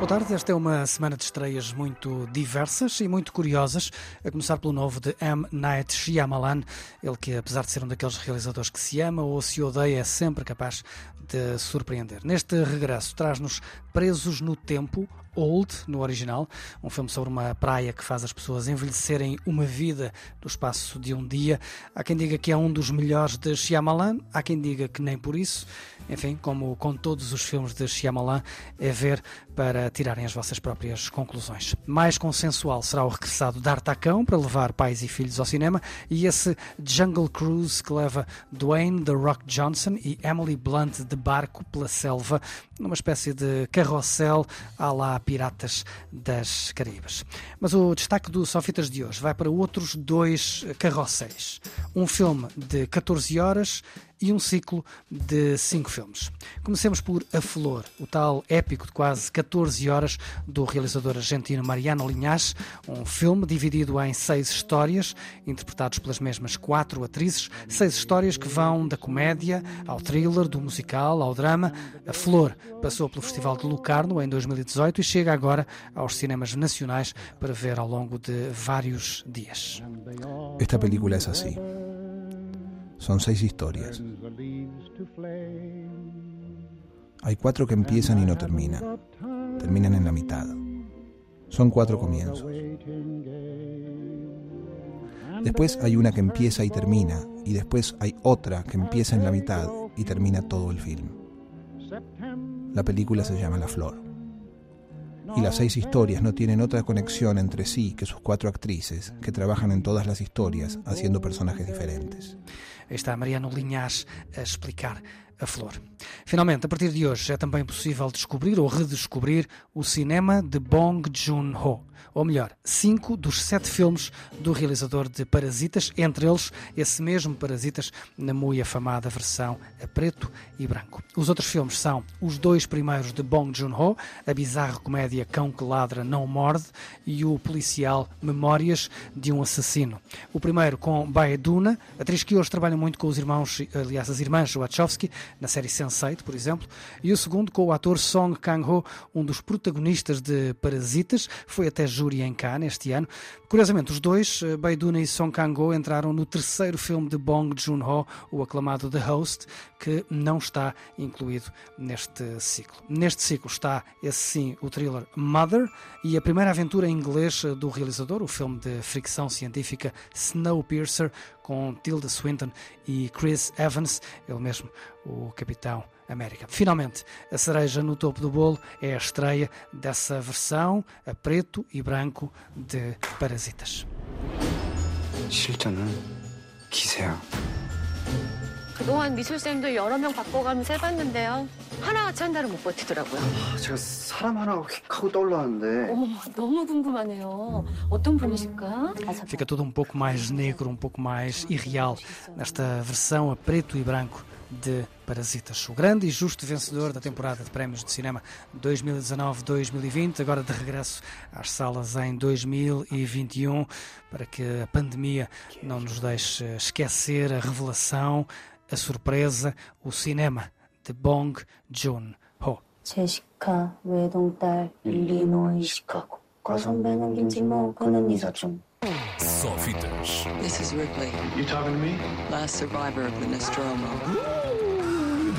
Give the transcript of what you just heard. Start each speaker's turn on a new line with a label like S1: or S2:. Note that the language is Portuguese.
S1: Boa tarde, esta é uma semana de estreias muito diversas e muito curiosas, a começar pelo novo de M. Night Shyamalan, ele que apesar de ser um daqueles realizadores que se ama ou se odeia, é sempre capaz de surpreender. Neste regresso traz-nos Presos no Tempo, Old, no original, um filme sobre uma praia que faz as pessoas envelhecerem uma vida no espaço de um dia. Há quem diga que é um dos melhores de Shyamalan, há quem diga que nem por isso. Enfim, como com todos os filmes de Shyamalan, é ver para tirarem as vossas próprias conclusões. Mais consensual será o regressado D'Artacão para levar pais e filhos ao cinema e esse Jungle Cruise que leva Dwayne The Rock Johnson e Emily Blunt de barco pela selva numa espécie de carrossel à lá Piratas das Caraíbas. Mas o destaque do Sofitas de hoje vai para outros dois carrosséis. Um filme de 14 horas e um ciclo de cinco filmes. Comecemos por A Flor, o tal épico de quase 14 horas do realizador argentino Mariano Linhas, um filme dividido em seis histórias, interpretados pelas mesmas quatro atrizes, seis histórias que vão da comédia ao thriller, do musical ao drama. A Flor passou pelo Festival de Lucarno em 2018 e chega agora aos cinemas nacionais para ver ao longo de vários dias.
S2: Esta película es así. Son seis historias. Hay cuatro que empiezan y no terminan. Terminan en la mitad. Son cuatro comienzos. Después hay una que empieza y termina, y después hay otra que empieza en la mitad y termina todo el film. La película se llama La Flor. Y las seis historias no tienen otra conexión entre sí que sus cuatro actrices, que trabajan en todas las historias haciendo personajes diferentes.
S1: Está Mariano Linhas a explicar a flor. Finalmente, a partir de hoje é também possível descobrir ou redescobrir o cinema de Bong Joon-ho. Ou melhor, cinco dos sete filmes do realizador de Parasitas, entre eles esse mesmo Parasitas na muito afamada versão a preto e branco. Os outros filmes são os dois primeiros de Bong Joon-ho, a bizarra comédia Cão que Ladra Não Morde e o policial Memórias de um Assassino. O primeiro com Baeduna, atriz que hoje trabalha muito com os irmãos, aliás, as irmãs Wachowski, na série Sense8, por exemplo, e o segundo com o ator Song Kang-ho, um dos protagonistas de Parasitas, foi até júri em Cannes este ano. Curiosamente, os dois, Baiduna e Song Kang-ho, entraram no terceiro filme de Bong Joon-ho, o aclamado The Host, que não está incluído neste ciclo. Neste ciclo está, esse sim, o thriller Mother e a primeira aventura em inglês do realizador, o filme de fricção científica Snowpiercer, com Tilda Swinton e Chris Evans, ele mesmo, o Capitão América. Finalmente, a cereja no topo do bolo é a estreia dessa versão a preto e branco de Parasitas.
S3: 실전은 기세야.
S4: 그동안 미술쌤도 여러 명 바꿔가면서 해봤는데요. 하나같이 한 달은 못 버티더라고요.
S5: 제가 사람 하나 휙 하고 떠올랐는데
S4: 어머, 너무 궁금하네요. 어떤 분이실까?
S1: Fica tudo um pouco mais negro, um pouco mais irreal nesta versão a preto e branco de Parasitas. O grande e justo vencedor da temporada de prémios de cinema 2019-2020, agora de regresso às salas em 2021, para que a pandemia não nos deixe esquecer a revelação, a surpresa, o cinema de Bong Joon-ho.
S6: 제시카 외동딸 일리노이 시카고 과선배는 김치모 그는 이사촌
S7: Só fitas.
S8: This is Ripley,
S3: You talking to me?
S8: last survivor of the Nostromo.